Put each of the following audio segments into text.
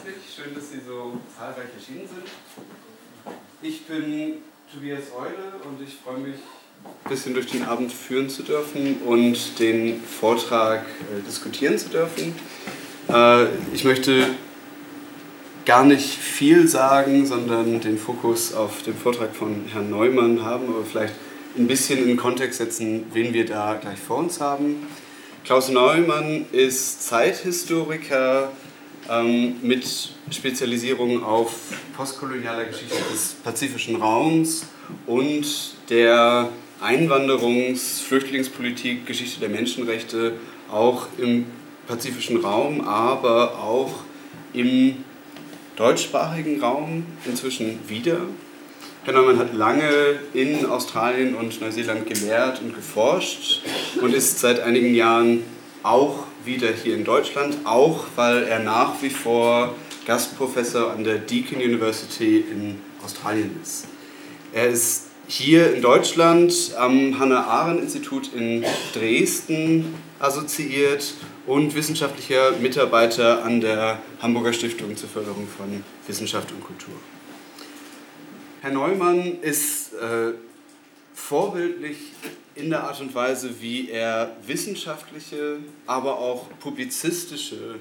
herzlich. Schön, dass Sie so zahlreich erschienen sind. Ich bin Tobias Eule und ich freue mich, ein bisschen durch den Abend führen zu dürfen und den Vortrag äh, diskutieren zu dürfen. Äh, ich möchte gar nicht viel sagen, sondern den Fokus auf den Vortrag von Herrn Neumann haben, aber vielleicht ein bisschen in Kontext setzen, wen wir da gleich vor uns haben. Klaus Neumann ist Zeithistoriker ähm, mit Spezialisierung auf postkolonialer Geschichte des pazifischen Raums und der Einwanderungs-, Flüchtlingspolitik, Geschichte der Menschenrechte auch im pazifischen Raum, aber auch im deutschsprachigen Raum inzwischen wieder. Herr Neumann hat lange in Australien und Neuseeland gelehrt und geforscht und ist seit einigen Jahren auch wieder hier in Deutschland, auch weil er nach wie vor Gastprofessor an der Deakin University in Australien ist. Er ist hier in Deutschland am Hannah-Arendt-Institut in Dresden assoziiert und wissenschaftlicher Mitarbeiter an der Hamburger Stiftung zur Förderung von Wissenschaft und Kultur. Herr Neumann ist äh, vorbildlich in der Art und Weise, wie er wissenschaftliche, aber auch publizistische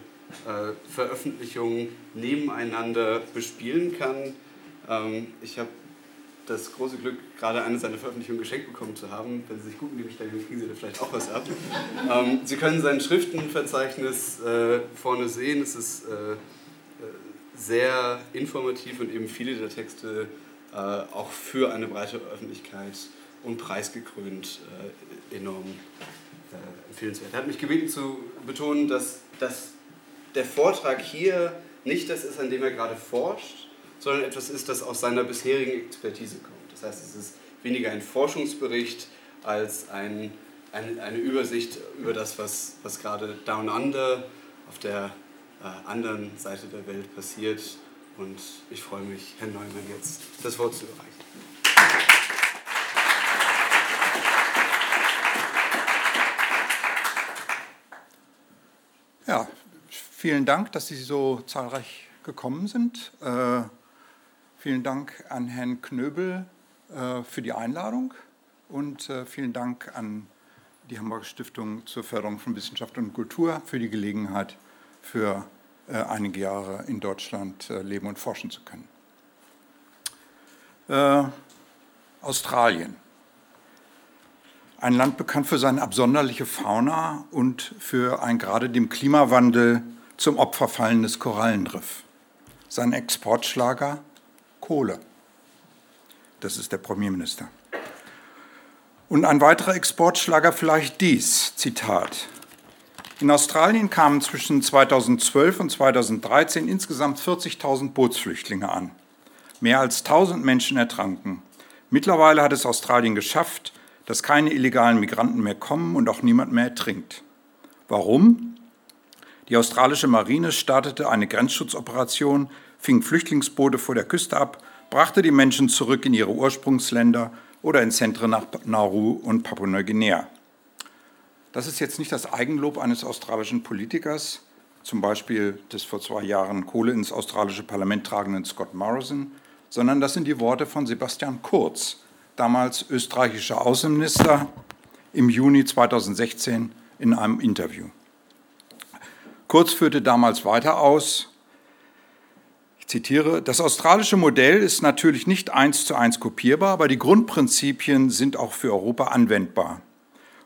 äh, Veröffentlichungen nebeneinander bespielen kann. Ähm, ich habe das große Glück, gerade eine seiner Veröffentlichungen geschenkt bekommen zu haben. Wenn Sie sich gut neben stellen, kriegen Sie da vielleicht auch was ab. Ähm, Sie können sein Schriftenverzeichnis äh, vorne sehen. Es ist äh, äh sehr informativ und eben viele der Texte äh, auch für eine breite Öffentlichkeit und preisgekrönt äh, enorm äh, empfehlenswert. Er hat mich gebeten zu betonen, dass, dass der Vortrag hier nicht das ist, an dem er gerade forscht, sondern etwas ist, das aus seiner bisherigen Expertise kommt. Das heißt, es ist weniger ein Forschungsbericht als ein, ein, eine Übersicht über das, was, was gerade Down Under auf der äh, anderen Seite der Welt passiert und ich freue mich, Herrn Neumann jetzt das Wort zu erreichen. Ja, vielen Dank, dass Sie so zahlreich gekommen sind. Äh, vielen Dank an Herrn Knöbel äh, für die Einladung und äh, vielen Dank an die Hamburger Stiftung zur Förderung von Wissenschaft und Kultur für die Gelegenheit für äh, einige Jahre in Deutschland äh, leben und forschen zu können. Äh, Australien. Ein Land bekannt für seine absonderliche Fauna und für ein gerade dem Klimawandel zum Opfer fallendes Korallenriff. Sein Exportschlager Kohle. Das ist der Premierminister. Und ein weiterer Exportschlager vielleicht dies, Zitat. In Australien kamen zwischen 2012 und 2013 insgesamt 40.000 Bootsflüchtlinge an. Mehr als 1.000 Menschen ertranken. Mittlerweile hat es Australien geschafft, dass keine illegalen Migranten mehr kommen und auch niemand mehr ertrinkt. Warum? Die australische Marine startete eine Grenzschutzoperation, fing Flüchtlingsboote vor der Küste ab, brachte die Menschen zurück in ihre Ursprungsländer oder in Zentren nach Nauru und Papua-Neuguinea. Das ist jetzt nicht das Eigenlob eines australischen Politikers, zum Beispiel des vor zwei Jahren Kohle ins australische Parlament tragenden Scott Morrison, sondern das sind die Worte von Sebastian Kurz, damals österreichischer Außenminister, im Juni 2016 in einem Interview. Kurz führte damals weiter aus, ich zitiere, das australische Modell ist natürlich nicht eins zu eins kopierbar, aber die Grundprinzipien sind auch für Europa anwendbar.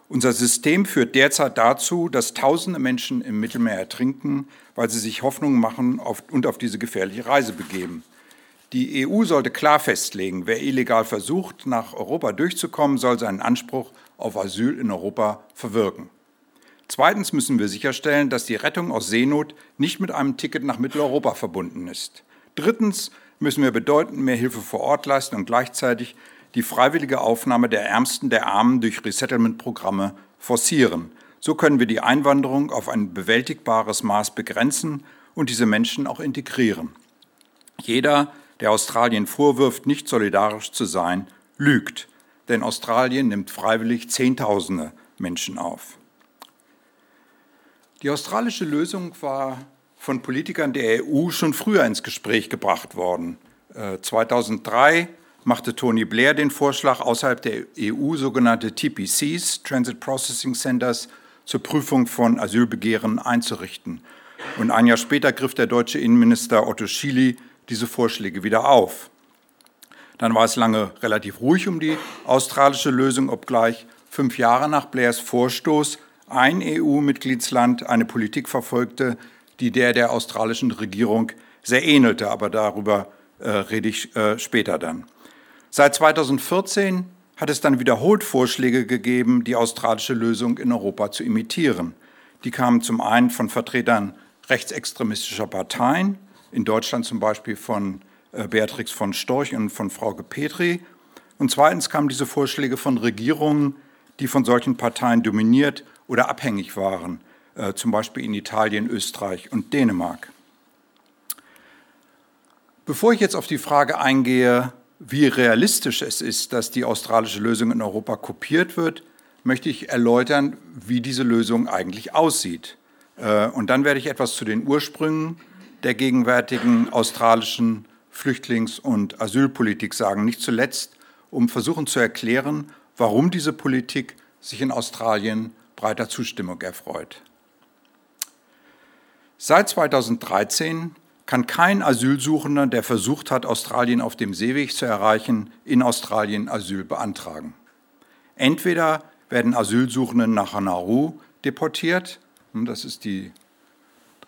Unser System führt derzeit dazu, dass tausende Menschen im Mittelmeer ertrinken, weil sie sich Hoffnungen machen und auf diese gefährliche Reise begeben. Die EU sollte klar festlegen, wer illegal versucht, nach Europa durchzukommen, soll seinen Anspruch auf Asyl in Europa verwirken. Zweitens müssen wir sicherstellen, dass die Rettung aus Seenot nicht mit einem Ticket nach Mitteleuropa verbunden ist. Drittens müssen wir bedeutend mehr Hilfe vor Ort leisten und gleichzeitig die freiwillige Aufnahme der Ärmsten der Armen durch Resettlement-Programme forcieren. So können wir die Einwanderung auf ein bewältigbares Maß begrenzen und diese Menschen auch integrieren. Jeder, der Australien vorwirft, nicht solidarisch zu sein, lügt, denn Australien nimmt freiwillig Zehntausende Menschen auf. Die australische Lösung war von Politikern der EU schon früher ins Gespräch gebracht worden. 2003 äh, machte Tony Blair den Vorschlag, außerhalb der EU sogenannte TPCs, Transit Processing Centers, zur Prüfung von Asylbegehren einzurichten. Und ein Jahr später griff der deutsche Innenminister Otto Schily diese Vorschläge wieder auf. Dann war es lange relativ ruhig um die australische Lösung, obgleich fünf Jahre nach Blairs Vorstoß ein EU-Mitgliedsland eine Politik verfolgte, die der der australischen Regierung sehr ähnelte, aber darüber äh, rede ich äh, später dann. Seit 2014 hat es dann wiederholt Vorschläge gegeben, die australische Lösung in Europa zu imitieren. Die kamen zum einen von Vertretern rechtsextremistischer Parteien, in Deutschland zum Beispiel von äh, Beatrix von Storch und von Frau Petri. Und zweitens kamen diese Vorschläge von Regierungen, die von solchen Parteien dominiert oder abhängig waren, äh, zum Beispiel in Italien, Österreich und Dänemark. Bevor ich jetzt auf die Frage eingehe, wie realistisch es ist, dass die australische Lösung in Europa kopiert wird, möchte ich erläutern, wie diese Lösung eigentlich aussieht. Äh, und dann werde ich etwas zu den Ursprüngen der gegenwärtigen australischen Flüchtlings- und Asylpolitik sagen. Nicht zuletzt, um versuchen zu erklären, warum diese Politik sich in Australien breiter Zustimmung erfreut. Seit 2013 kann kein Asylsuchender, der versucht hat, Australien auf dem Seeweg zu erreichen, in Australien Asyl beantragen. Entweder werden Asylsuchende nach Nauru deportiert, das ist die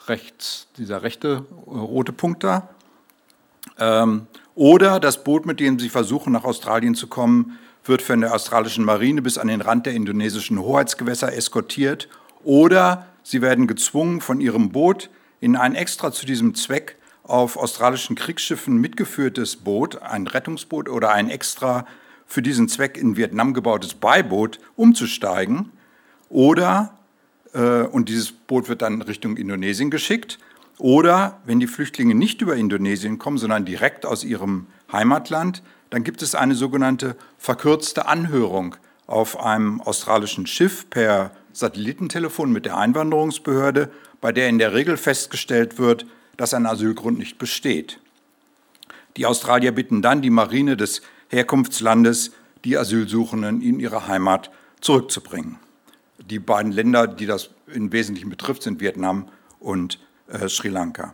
rechts, dieser rechte rote Punkt da, ähm, oder das Boot, mit dem sie versuchen, nach Australien zu kommen, wird von der australischen Marine bis an den Rand der indonesischen Hoheitsgewässer eskortiert oder sie werden gezwungen, von ihrem Boot in ein extra zu diesem Zweck auf australischen Kriegsschiffen mitgeführtes Boot, ein Rettungsboot oder ein extra für diesen Zweck in Vietnam gebautes Beiboot umzusteigen. Oder, äh, und dieses Boot wird dann Richtung Indonesien geschickt, oder wenn die Flüchtlinge nicht über Indonesien kommen, sondern direkt aus ihrem Heimatland, dann gibt es eine sogenannte verkürzte Anhörung auf einem australischen Schiff per Satellitentelefon mit der Einwanderungsbehörde, bei der in der Regel festgestellt wird, dass ein Asylgrund nicht besteht. Die Australier bitten dann die Marine des Herkunftslandes, die Asylsuchenden in ihre Heimat zurückzubringen. Die beiden Länder, die das im Wesentlichen betrifft, sind Vietnam und äh, Sri Lanka.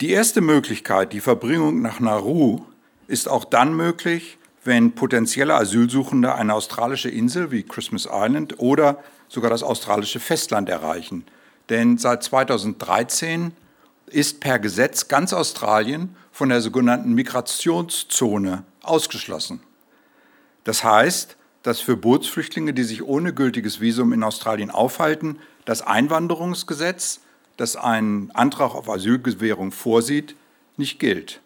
Die erste Möglichkeit, die Verbringung nach Nauru, ist auch dann möglich, wenn potenzielle Asylsuchende eine australische Insel wie Christmas Island oder sogar das australische Festland erreichen. Denn seit 2013 ist per Gesetz ganz Australien von der sogenannten Migrationszone ausgeschlossen. Das heißt, dass für Bootsflüchtlinge, die sich ohne gültiges Visum in Australien aufhalten, das Einwanderungsgesetz das einen Antrag auf Asylgewährung vorsieht, nicht gilt.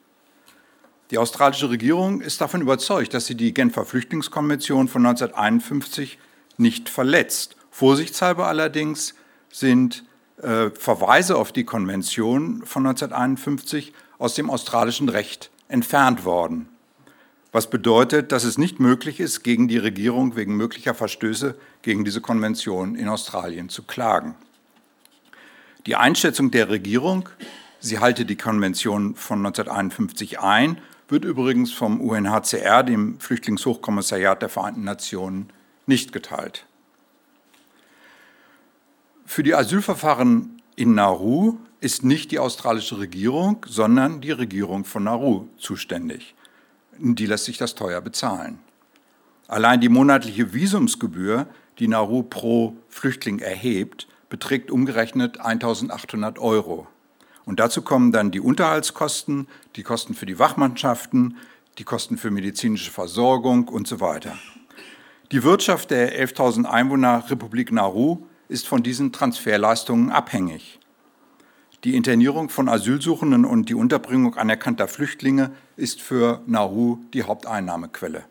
Die australische Regierung ist davon überzeugt, dass sie die Genfer Flüchtlingskonvention von 1951 nicht verletzt. Vorsichtshalber allerdings sind äh, Verweise auf die Konvention von 1951 aus dem australischen Recht entfernt worden. Was bedeutet, dass es nicht möglich ist, gegen die Regierung wegen möglicher Verstöße gegen diese Konvention in Australien zu klagen. Die Einschätzung der Regierung, sie halte die Konvention von 1951 ein, wird übrigens vom UNHCR, dem Flüchtlingshochkommissariat der Vereinten Nationen, nicht geteilt. Für die Asylverfahren in Nauru ist nicht die australische Regierung, sondern die Regierung von Nauru zuständig. Die lässt sich das teuer bezahlen. Allein die monatliche Visumsgebühr, die Nauru pro Flüchtling erhebt, beträgt umgerechnet 1800 Euro. Und dazu kommen dann die Unterhaltskosten, die Kosten für die Wachmannschaften, die Kosten für medizinische Versorgung und so weiter. Die Wirtschaft der 11.000 Einwohner Republik Nauru ist von diesen Transferleistungen abhängig. Die Internierung von Asylsuchenden und die Unterbringung anerkannter Flüchtlinge ist für Nauru die Haupteinnahmequelle.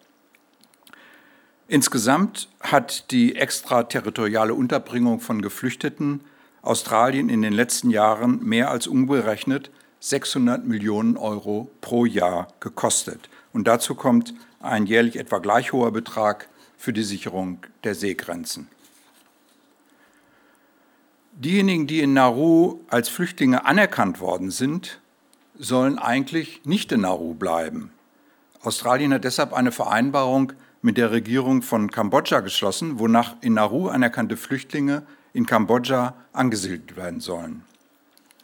Insgesamt hat die extraterritoriale Unterbringung von Geflüchteten Australien in den letzten Jahren mehr als umgerechnet 600 Millionen Euro pro Jahr gekostet. Und dazu kommt ein jährlich etwa gleich hoher Betrag für die Sicherung der Seegrenzen. Diejenigen, die in Nauru als Flüchtlinge anerkannt worden sind, sollen eigentlich nicht in Nauru bleiben. Australien hat deshalb eine Vereinbarung mit der Regierung von Kambodscha geschlossen, wonach in Nauru anerkannte Flüchtlinge in Kambodscha angesiedelt werden sollen.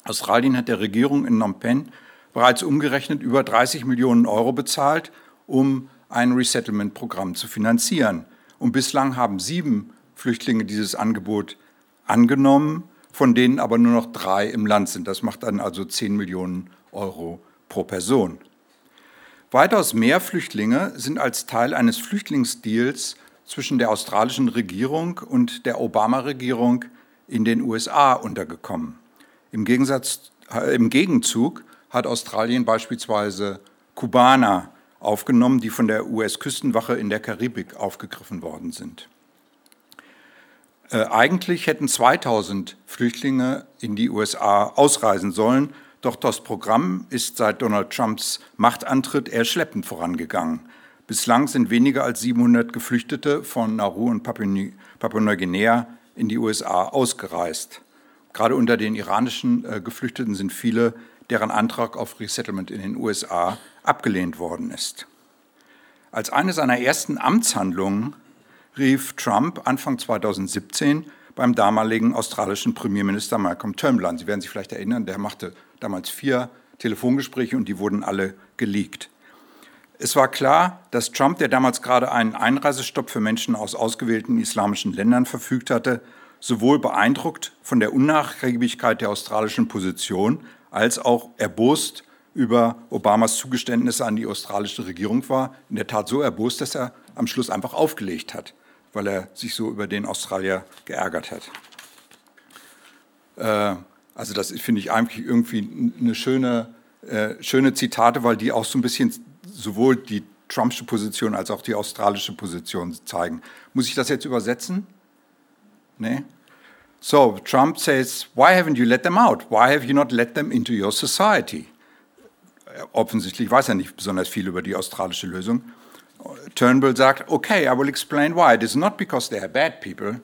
Australien hat der Regierung in Phnom Penh bereits umgerechnet über 30 Millionen Euro bezahlt, um ein Resettlement-Programm zu finanzieren. Und bislang haben sieben Flüchtlinge dieses Angebot angenommen, von denen aber nur noch drei im Land sind. Das macht dann also 10 Millionen Euro pro Person. Weitaus mehr Flüchtlinge sind als Teil eines Flüchtlingsdeals zwischen der australischen Regierung und der Obama-Regierung in den USA untergekommen. Im, Gegensatz, äh, Im Gegenzug hat Australien beispielsweise Kubaner aufgenommen, die von der US-Küstenwache in der Karibik aufgegriffen worden sind. Äh, eigentlich hätten 2000 Flüchtlinge in die USA ausreisen sollen, doch das Programm ist seit Donald Trumps Machtantritt eher schleppend vorangegangen. Bislang sind weniger als 700 Geflüchtete von Nauru und Papua-Neuguinea in die USA ausgereist. Gerade unter den iranischen äh, Geflüchteten sind viele, deren Antrag auf Resettlement in den USA abgelehnt worden ist. Als eine seiner ersten Amtshandlungen rief Trump Anfang 2017 beim damaligen australischen Premierminister Malcolm Turnbull an. Sie werden sich vielleicht erinnern, der machte damals vier Telefongespräche und die wurden alle geleakt. Es war klar, dass Trump, der damals gerade einen Einreisestopp für Menschen aus ausgewählten islamischen Ländern verfügt hatte, sowohl beeindruckt von der Unnachgiebigkeit der australischen Position als auch erbost über Obamas Zugeständnisse an die australische Regierung war. In der Tat so erbost, dass er am Schluss einfach aufgelegt hat, weil er sich so über den Australier geärgert hat. Äh, also das finde ich eigentlich irgendwie eine schöne, äh, schöne Zitate, weil die auch so ein bisschen sowohl die Trumpsche Position als auch die australische Position zeigen. Muss ich das jetzt übersetzen? Nee? So, Trump says, why haven't you let them out? Why have you not let them into your society? Äh, offensichtlich weiß er nicht besonders viel über die australische Lösung. Turnbull sagt, okay, I will explain why. It is not because they are bad people,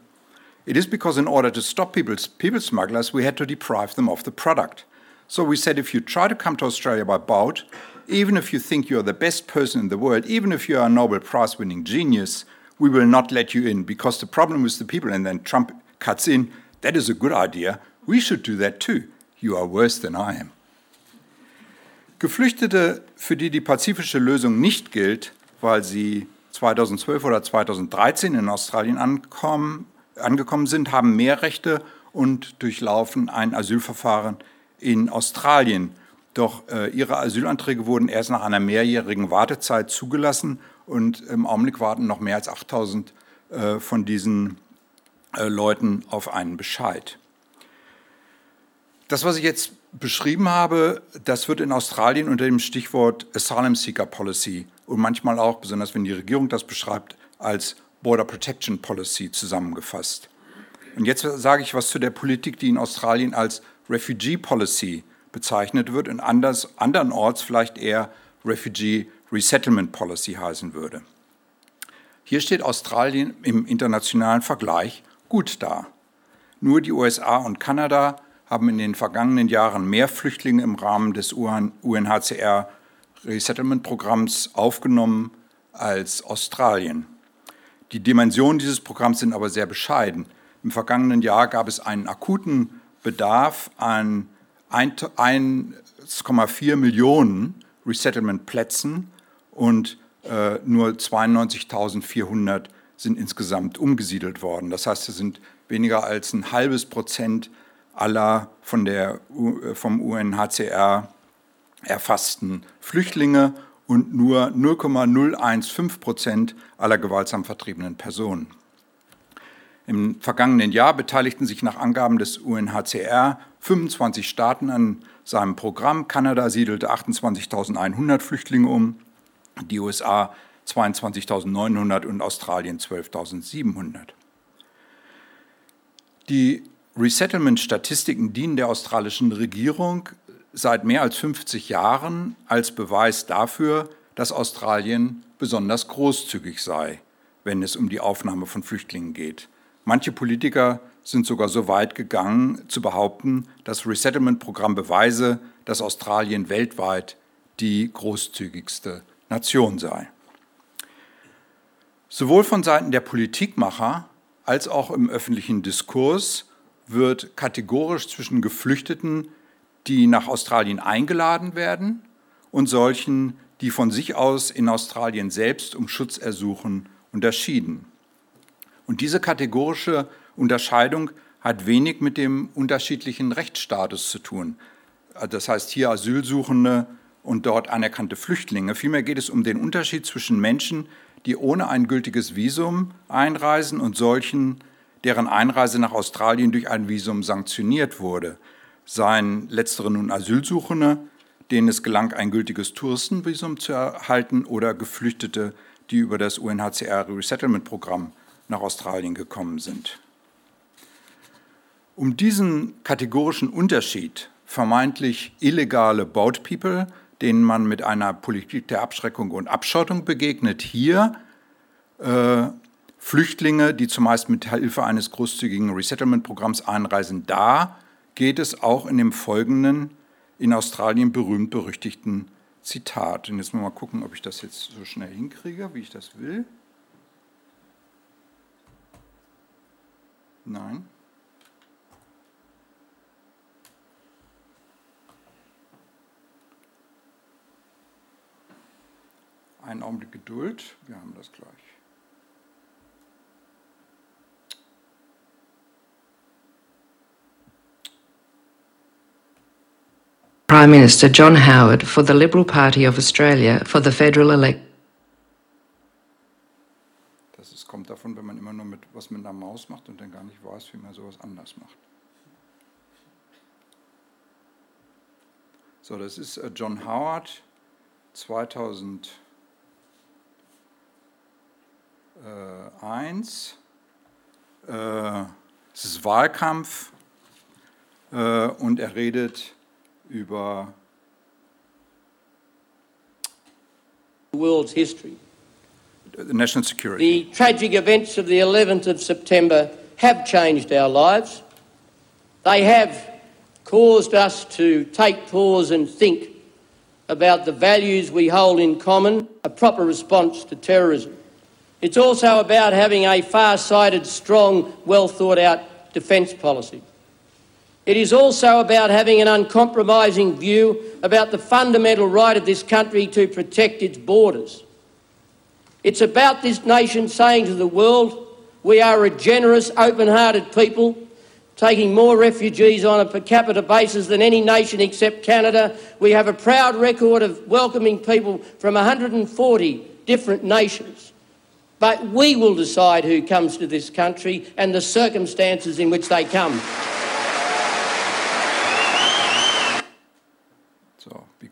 It is because in order to stop people, people smugglers, we had to deprive them of the product. So we said if you try to come to Australia by boat, even if you think you're the best person in the world, even if you are a Nobel Prize winning genius, we will not let you in because the problem is the people. And then Trump cuts in, that is a good idea. We should do that too. You are worse than I am. Geflüchtete, für die die pazifische Lösung nicht gilt, weil sie 2012 oder 2013 in Australien ankommen, angekommen sind, haben mehr Rechte und durchlaufen ein Asylverfahren in Australien. Doch äh, ihre Asylanträge wurden erst nach einer mehrjährigen Wartezeit zugelassen und im Augenblick warten noch mehr als 8000 äh, von diesen äh, Leuten auf einen Bescheid. Das, was ich jetzt beschrieben habe, das wird in Australien unter dem Stichwort Asylum Seeker Policy und manchmal auch, besonders wenn die Regierung das beschreibt, als Border Protection Policy zusammengefasst. Und jetzt sage ich was zu der Politik, die in Australien als Refugee Policy bezeichnet wird und anders, andernorts vielleicht eher Refugee Resettlement Policy heißen würde. Hier steht Australien im internationalen Vergleich gut da. Nur die USA und Kanada haben in den vergangenen Jahren mehr Flüchtlinge im Rahmen des UNHCR Resettlement Programms aufgenommen als Australien. Die Dimensionen dieses Programms sind aber sehr bescheiden. Im vergangenen Jahr gab es einen akuten Bedarf an 1,4 Millionen Resettlement-Plätzen und äh, nur 92.400 sind insgesamt umgesiedelt worden. Das heißt, es sind weniger als ein halbes Prozent aller von der, äh, vom UNHCR erfassten Flüchtlinge und nur 0,015 Prozent aller gewaltsam vertriebenen Personen. Im vergangenen Jahr beteiligten sich nach Angaben des UNHCR 25 Staaten an seinem Programm. Kanada siedelte 28.100 Flüchtlinge um, die USA 22.900 und Australien 12.700. Die Resettlement-Statistiken dienen der australischen Regierung seit mehr als 50 Jahren als Beweis dafür, dass Australien besonders großzügig sei, wenn es um die Aufnahme von Flüchtlingen geht. Manche Politiker sind sogar so weit gegangen zu behaupten, das Resettlement-Programm beweise, dass Australien weltweit die großzügigste Nation sei. Sowohl von Seiten der Politikmacher als auch im öffentlichen Diskurs wird kategorisch zwischen Geflüchteten, die nach Australien eingeladen werden, und solchen, die von sich aus in Australien selbst um Schutz ersuchen, unterschieden. Und diese kategorische Unterscheidung hat wenig mit dem unterschiedlichen Rechtsstatus zu tun. Das heißt hier Asylsuchende und dort anerkannte Flüchtlinge. Vielmehr geht es um den Unterschied zwischen Menschen, die ohne ein gültiges Visum einreisen und solchen, deren Einreise nach Australien durch ein Visum sanktioniert wurde. Seien letztere nun Asylsuchende, denen es gelang, ein gültiges Touristenvisum zu erhalten, oder Geflüchtete, die über das UNHCR Resettlement-Programm nach Australien gekommen sind. Um diesen kategorischen Unterschied vermeintlich illegale Boat People denen man mit einer Politik der Abschreckung und Abschottung begegnet. Hier äh, Flüchtlinge, die zumeist mit Hilfe eines großzügigen Resettlement-Programms einreisen. Da geht es auch in dem folgenden in Australien berühmt-berüchtigten Zitat. Und jetzt mal gucken, ob ich das jetzt so schnell hinkriege, wie ich das will. Nein. Einen Augenblick Geduld, wir haben das gleich. Prime Minister John Howard for the Liberal Party of Australia for the federal elect. Das ist, kommt davon, wenn man immer nur mit, was mit einer Maus macht und dann gar nicht weiß, wie man sowas anders macht. So, das ist äh, John Howard 2000. 1. Äh, es ist Wahlkampf äh, und er redet über the world's history. National security. The tragic events of the 11th of September have changed our lives. They have caused us to take pause and think about the values we hold in common, a proper response to terrorism. It's also about having a far sighted, strong, well thought out defence policy. It is also about having an uncompromising view about the fundamental right of this country to protect its borders. It's about this nation saying to the world, we are a generous, open hearted people, taking more refugees on a per capita basis than any nation except Canada. We have a proud record of welcoming people from 140 different nations. But we will decide who comes to this country and the circumstances in which they come.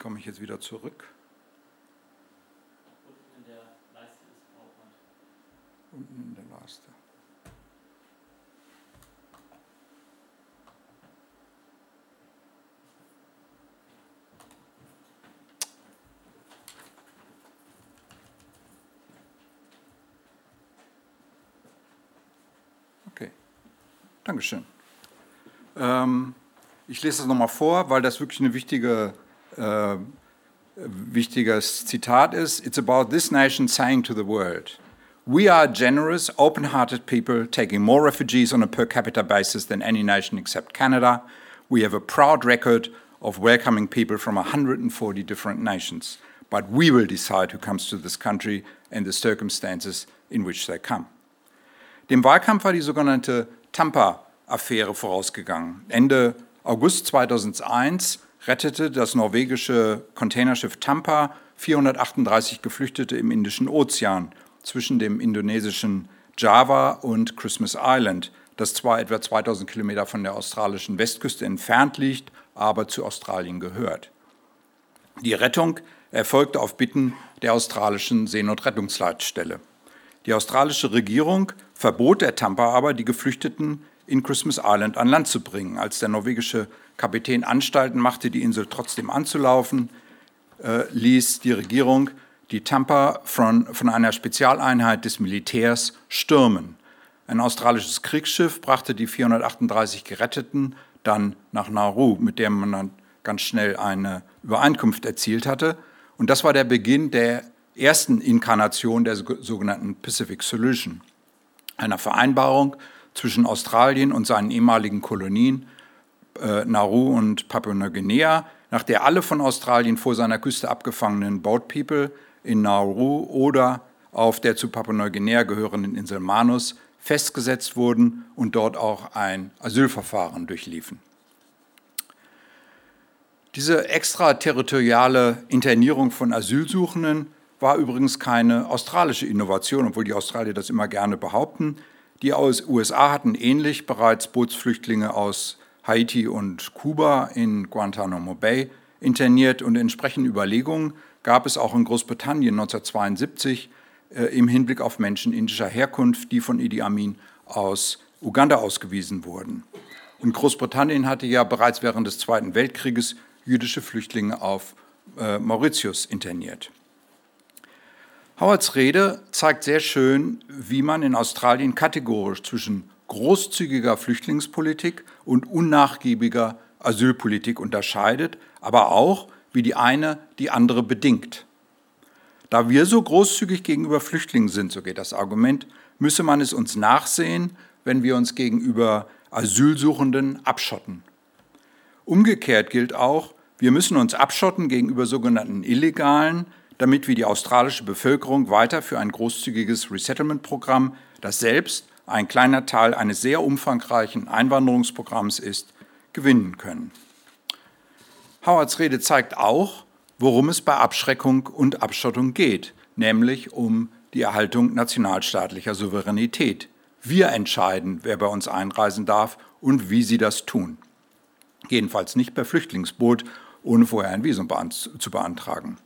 Komme ich jetzt wieder zurück? Unten in der Leiste. Okay, Dankeschön. Ähm, ich lese das nochmal vor, weil das wirklich ein wichtige, äh, wichtiges Zitat ist. It's about this nation saying to the world, we are generous, open-hearted people taking more refugees on a per capita basis than any nation except Canada. We have a proud record of welcoming people from 140 different nations. But we will decide who comes to this country and the circumstances in which they come. Dem Wahlkampf war die sogenannte Tampa-Affäre vorausgegangen. Ende August 2001 rettete das norwegische Containerschiff Tampa 438 Geflüchtete im Indischen Ozean zwischen dem indonesischen Java und Christmas Island, das zwar etwa 2000 Kilometer von der australischen Westküste entfernt liegt, aber zu Australien gehört. Die Rettung erfolgte auf Bitten der australischen Seenotrettungsleitstelle. Die australische Regierung verbot der Tampa aber, die Geflüchteten in Christmas Island an Land zu bringen. Als der norwegische Kapitän Anstalten machte, die Insel trotzdem anzulaufen, äh, ließ die Regierung die Tampa von, von einer Spezialeinheit des Militärs stürmen. Ein australisches Kriegsschiff brachte die 438 Geretteten dann nach Nauru, mit dem man dann ganz schnell eine Übereinkunft erzielt hatte. Und das war der Beginn der ersten Inkarnation der sogenannten Pacific Solution, einer Vereinbarung zwischen Australien und seinen ehemaligen Kolonien äh, Nauru und Papua-Neuguinea, nach der alle von Australien vor seiner Küste abgefangenen Boat People in Nauru oder auf der zu Papua-Neuguinea gehörenden Insel Manus festgesetzt wurden und dort auch ein Asylverfahren durchliefen. Diese extraterritoriale Internierung von Asylsuchenden war übrigens keine australische Innovation, obwohl die Australier das immer gerne behaupten. Die USA hatten ähnlich bereits Bootsflüchtlinge aus Haiti und Kuba in Guantanamo Bay interniert und entsprechende Überlegungen gab es auch in Großbritannien 1972 äh, im Hinblick auf Menschen indischer Herkunft, die von Idi Amin aus Uganda ausgewiesen wurden. Und Großbritannien hatte ja bereits während des Zweiten Weltkrieges jüdische Flüchtlinge auf äh, Mauritius interniert. Howards Rede zeigt sehr schön, wie man in Australien kategorisch zwischen großzügiger Flüchtlingspolitik und unnachgiebiger Asylpolitik unterscheidet, aber auch, wie die eine die andere bedingt. Da wir so großzügig gegenüber Flüchtlingen sind, so geht das Argument, müsse man es uns nachsehen, wenn wir uns gegenüber Asylsuchenden abschotten. Umgekehrt gilt auch, wir müssen uns abschotten gegenüber sogenannten Illegalen, damit wir die australische Bevölkerung weiter für ein großzügiges Resettlement-Programm, das selbst ein kleiner Teil eines sehr umfangreichen Einwanderungsprogramms ist, gewinnen können. Howards Rede zeigt auch, worum es bei Abschreckung und Abschottung geht, nämlich um die Erhaltung nationalstaatlicher Souveränität. Wir entscheiden, wer bei uns einreisen darf und wie sie das tun. Jedenfalls nicht per Flüchtlingsboot, ohne vorher ein Visum zu beantragen.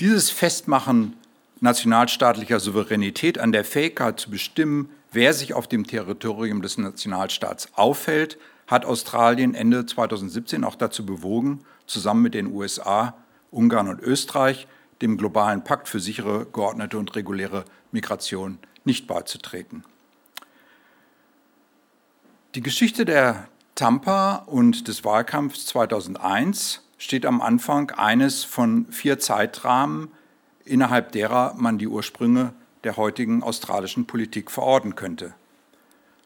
Dieses Festmachen nationalstaatlicher Souveränität an der Fähigkeit zu bestimmen, wer sich auf dem Territorium des Nationalstaats aufhält, hat Australien Ende 2017 auch dazu bewogen, zusammen mit den USA, Ungarn und Österreich dem globalen Pakt für sichere, geordnete und reguläre Migration nicht beizutreten. Die Geschichte der Tampa und des Wahlkampfs 2001 steht am Anfang eines von vier Zeitrahmen, innerhalb derer man die Ursprünge der heutigen australischen Politik verorten könnte.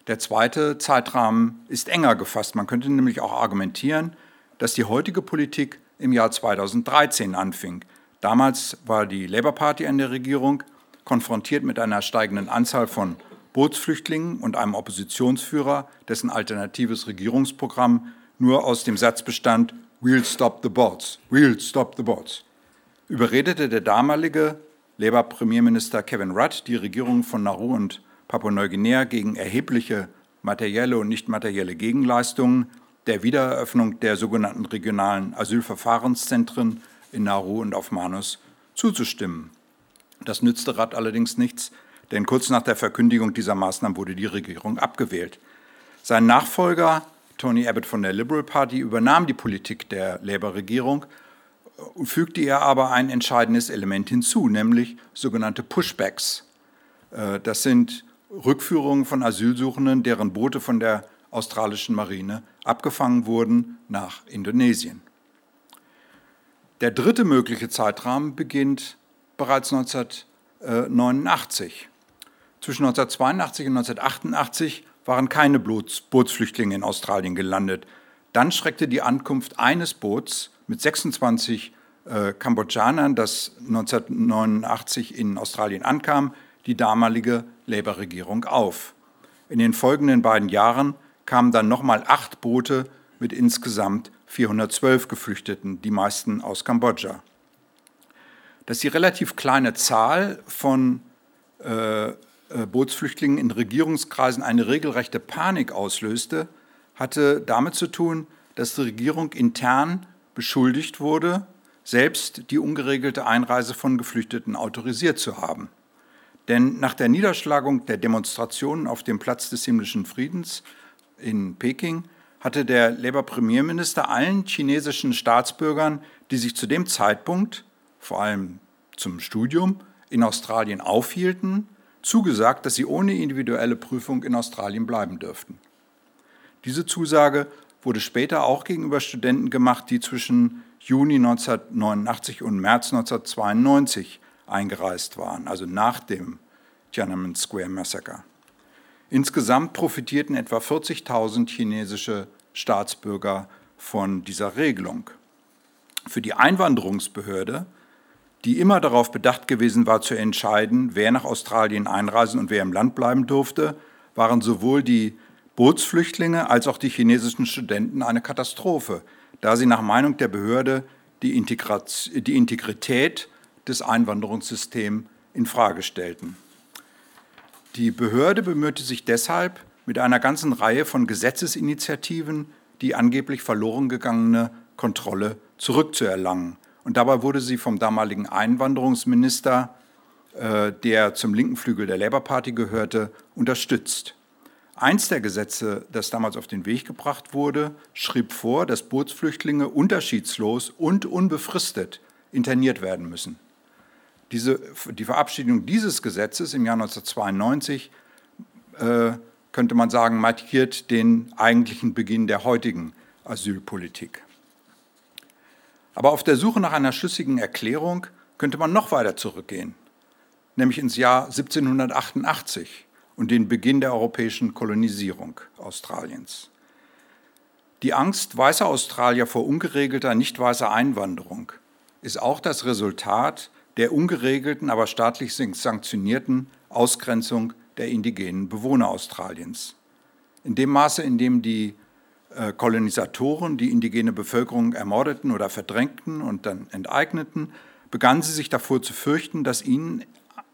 Der zweite Zeitrahmen ist enger gefasst. Man könnte nämlich auch argumentieren, dass die heutige Politik im Jahr 2013 anfing. Damals war die Labour Party an der Regierung, konfrontiert mit einer steigenden Anzahl von Bootsflüchtlingen und einem Oppositionsführer, dessen alternatives Regierungsprogramm nur aus dem Satz bestand, We'll stop the boats, we'll stop the boats. Überredete der damalige Labour-Premierminister Kevin Rudd die Regierung von Nauru und Papua-Neuguinea gegen erhebliche materielle und nicht materielle Gegenleistungen der Wiedereröffnung der sogenannten regionalen Asylverfahrenszentren in Nauru und auf Manus zuzustimmen. Das nützte Rat allerdings nichts, denn kurz nach der Verkündigung dieser Maßnahmen wurde die Regierung abgewählt. Sein Nachfolger, Tony Abbott von der Liberal Party, übernahm die Politik der Labour-Regierung, fügte ihr aber ein entscheidendes Element hinzu, nämlich sogenannte Pushbacks. Äh, das sind Rückführungen von Asylsuchenden, deren Boote von der australischen Marine abgefangen wurden nach Indonesien. Der dritte mögliche Zeitrahmen beginnt bereits 1989. Zwischen 1982 und 1988 waren keine Bootsflüchtlinge in Australien gelandet. Dann schreckte die Ankunft eines Boots mit 26 äh, Kambodschanern, das 1989 in Australien ankam, die damalige Labour-Regierung auf. In den folgenden beiden Jahren kamen dann nochmal acht Boote mit insgesamt 412 Geflüchteten, die meisten aus Kambodscha. Dass die relativ kleine Zahl von äh, Bootsflüchtlingen in Regierungskreisen eine regelrechte Panik auslöste, hatte damit zu tun, dass die Regierung intern beschuldigt wurde, selbst die ungeregelte Einreise von Geflüchteten autorisiert zu haben. Denn nach der Niederschlagung der Demonstrationen auf dem Platz des himmlischen Friedens in Peking hatte der Labour-Premierminister allen chinesischen Staatsbürgern, die sich zu dem Zeitpunkt, vor allem zum Studium, in Australien aufhielten, zugesagt, dass sie ohne individuelle Prüfung in Australien bleiben dürften. Diese Zusage wurde später auch gegenüber Studenten gemacht, die zwischen Juni 1989 und März 1992 eingereist waren, also nach dem Tiananmen Square Massacre. Insgesamt profitierten etwa 40.000 chinesische Staatsbürger von dieser Regelung. Für die Einwanderungsbehörde, die immer darauf bedacht gewesen war zu entscheiden, wer nach Australien einreisen und wer im Land bleiben durfte, waren sowohl die Bootsflüchtlinge als auch die chinesischen Studenten eine Katastrophe, da sie nach Meinung der Behörde die, die Integrität des Einwanderungssystems in Frage stellten. Die Behörde bemühte sich deshalb mit einer ganzen Reihe von Gesetzesinitiativen, die angeblich verloren gegangene Kontrolle zurückzuerlangen. Und dabei wurde sie vom damaligen Einwanderungsminister, äh, der zum linken Flügel der Labour Party gehörte, unterstützt. Eins der Gesetze, das damals auf den Weg gebracht wurde, schrieb vor, dass Bootsflüchtlinge unterschiedslos und unbefristet interniert werden müssen. Diese, die Verabschiedung dieses Gesetzes im Jahr 1992, äh, könnte man sagen, markiert den eigentlichen Beginn der heutigen Asylpolitik. Aber auf der Suche nach einer schlüssigen Erklärung könnte man noch weiter zurückgehen, nämlich ins Jahr 1788 und den Beginn der europäischen Kolonisierung Australiens. Die Angst weißer Australier vor ungeregelter, nicht weißer Einwanderung ist auch das Resultat der ungeregelten, aber staatlich sanktionierten Ausgrenzung der indigenen Bewohner Australiens. In dem Maße, in dem die Kolonisatoren die indigene Bevölkerung ermordeten oder verdrängten und dann enteigneten, begannen sie sich davor zu fürchten, dass ihnen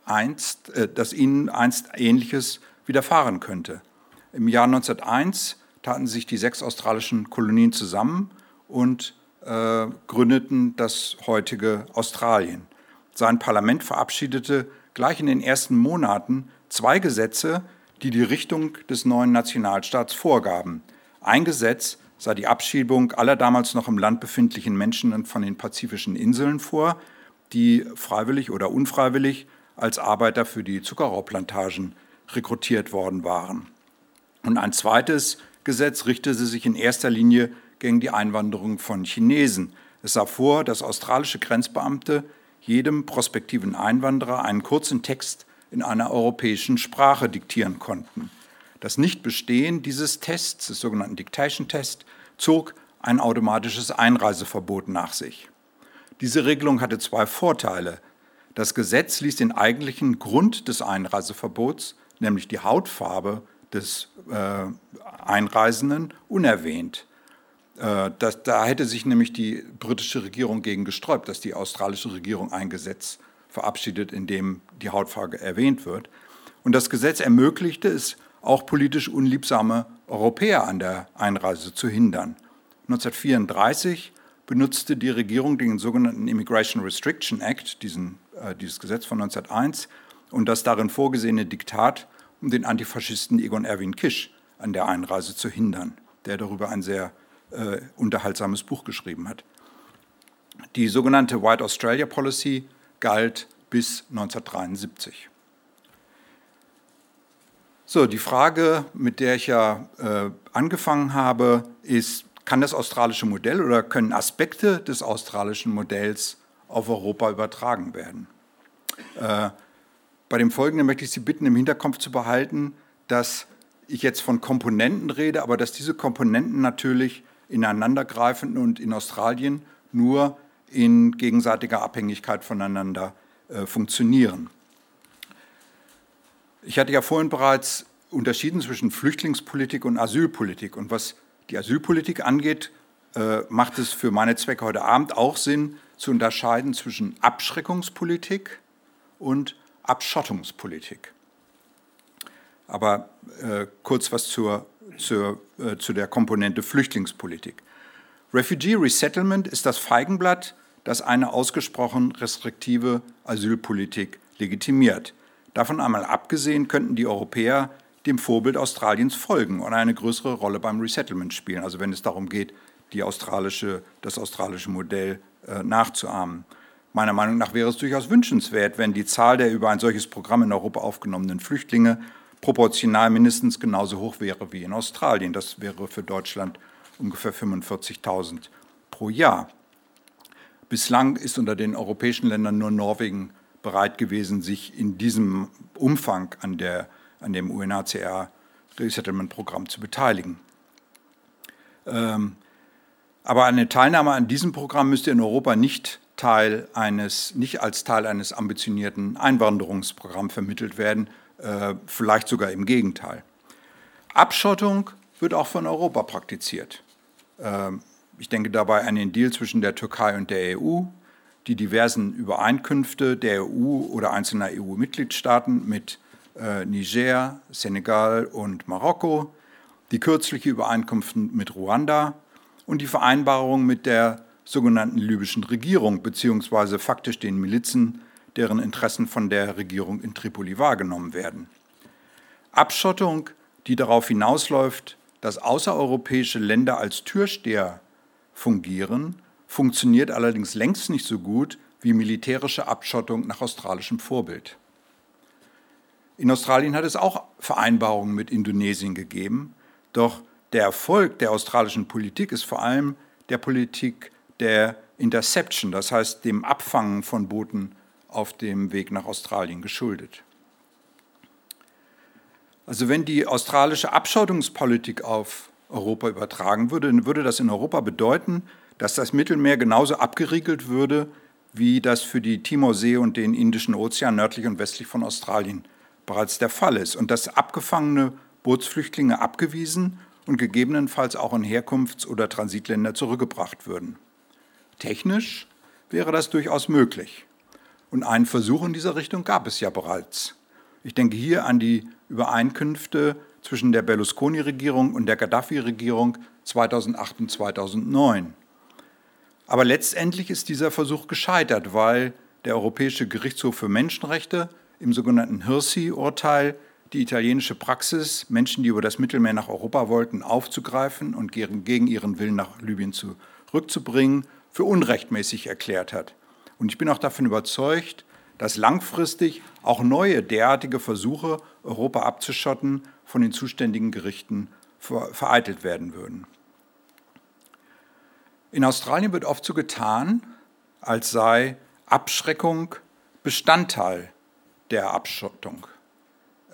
einst, äh, dass ihnen einst Ähnliches widerfahren könnte. Im Jahr 1901 taten sich die sechs australischen Kolonien zusammen und äh, gründeten das heutige Australien. Sein Parlament verabschiedete gleich in den ersten Monaten zwei Gesetze, die die Richtung des neuen Nationalstaats vorgaben. Ein Gesetz sah die Abschiebung aller damals noch im Land befindlichen Menschen von den pazifischen Inseln vor, die freiwillig oder unfreiwillig als Arbeiter für die Zuckerrohrplantagen rekrutiert worden waren. Und ein zweites Gesetz richtete sich in erster Linie gegen die Einwanderung von Chinesen. Es sah vor, dass australische Grenzbeamte jedem prospektiven Einwanderer einen kurzen Text in einer europäischen Sprache diktieren konnten. Das Nichtbestehen dieses Tests, des sogenannten Dictation Test, zog ein automatisches Einreiseverbot nach sich. Diese Regelung hatte zwei Vorteile. Das Gesetz ließ den eigentlichen Grund des Einreiseverbots, nämlich die Hautfarbe des äh, Einreisenden, unerwähnt. Äh, das, da hätte sich nämlich die britische Regierung gegen gesträubt, dass die australische Regierung ein Gesetz verabschiedet, in dem die Hautfrage erwähnt wird. Und das Gesetz ermöglichte es, auch politisch unliebsame Europäer an der Einreise zu hindern. 1934 benutzte die Regierung den sogenannten Immigration Restriction Act, diesen, äh, dieses Gesetz von 1901, und das darin vorgesehene Diktat, um den Antifaschisten Egon Erwin Kisch an der Einreise zu hindern, der darüber ein sehr äh, unterhaltsames Buch geschrieben hat. Die sogenannte White Australia Policy galt bis 1973. So, die Frage, mit der ich ja äh, angefangen habe, ist, kann das australische Modell oder können Aspekte des australischen Modells auf Europa übertragen werden? Äh, bei dem Folgenden möchte ich Sie bitten, im Hinterkopf zu behalten, dass ich jetzt von Komponenten rede, aber dass diese Komponenten natürlich ineinandergreifend und in Australien nur in gegenseitiger Abhängigkeit voneinander äh, funktionieren. Ich hatte ja vorhin bereits unterschieden zwischen Flüchtlingspolitik und Asylpolitik. Und was die Asylpolitik angeht, äh, macht es für meine Zwecke heute Abend auch Sinn, zu unterscheiden zwischen Abschreckungspolitik und Abschottungspolitik. Aber äh, kurz was zur zur, äh, zu der Komponente Flüchtlingspolitik. Refugee Resettlement ist das Feigenblatt, das eine ausgesprochen restriktive Asylpolitik legitimiert. Davon einmal abgesehen könnten die Europäer dem Vorbild Australiens folgen und eine größere Rolle beim Resettlement spielen, also wenn es darum geht, die australische, das australische Modell äh, nachzuahmen. Meiner Meinung nach wäre es durchaus wünschenswert, wenn die Zahl der über ein solches Programm in Europa aufgenommenen Flüchtlinge proportional mindestens genauso hoch wäre wie in Australien. Das wäre für Deutschland ungefähr 45.000 pro Jahr. Bislang ist unter den europäischen Ländern nur Norwegen bereit gewesen, sich in diesem Umfang an, der, an dem UNHCR Resettlement-Programm zu beteiligen. Ähm, aber eine Teilnahme an diesem Programm müsste in Europa nicht, Teil eines, nicht als Teil eines ambitionierten Einwanderungsprogramms vermittelt werden, äh, vielleicht sogar im Gegenteil. Abschottung wird auch von Europa praktiziert. Ähm, ich denke dabei an den Deal zwischen der Türkei und der EU, die diversen Übereinkünfte der EU oder einzelner EU-Mitgliedstaaten mit äh, Niger, Senegal und Marokko, die kürzliche Übereinkunft mit Ruanda und die Vereinbarung mit der sogenannten libyschen Regierung beziehungsweise faktisch den Milizen, deren Interessen von der Regierung in Tripoli wahrgenommen werden. Abschottung, die darauf hinausläuft, dass außereuropäische Länder als Türsteher fungieren, funktioniert allerdings längst nicht so gut wie militärische Abschottung nach australischem Vorbild. In Australien hat es auch Vereinbarungen mit Indonesien gegeben, doch der Erfolg der australischen Politik ist vor allem der Politik der Interception, das heißt dem Abfangen von Booten auf dem Weg nach Australien geschuldet. Also wenn die australische Abschottungspolitik auf Europa übertragen würde, dann würde das in Europa bedeuten, dass das Mittelmeer genauso abgeriegelt würde, wie das für die Timorsee und den Indischen Ozean nördlich und westlich von Australien bereits der Fall ist und dass abgefangene Bootsflüchtlinge abgewiesen und gegebenenfalls auch in Herkunfts- oder Transitländer zurückgebracht würden. Technisch wäre das durchaus möglich. Und einen Versuch in dieser Richtung gab es ja bereits. Ich denke hier an die Übereinkünfte zwischen der Berlusconi-Regierung und der Gaddafi-Regierung 2008 und 2009. Aber letztendlich ist dieser Versuch gescheitert, weil der Europäische Gerichtshof für Menschenrechte im sogenannten Hirsi-Urteil die italienische Praxis, Menschen, die über das Mittelmeer nach Europa wollten, aufzugreifen und gegen ihren Willen nach Libyen zurückzubringen, für unrechtmäßig erklärt hat. Und ich bin auch davon überzeugt, dass langfristig auch neue derartige Versuche, Europa abzuschotten, von den zuständigen Gerichten vereitelt werden würden. In Australien wird oft so getan, als sei Abschreckung Bestandteil der Abschottung.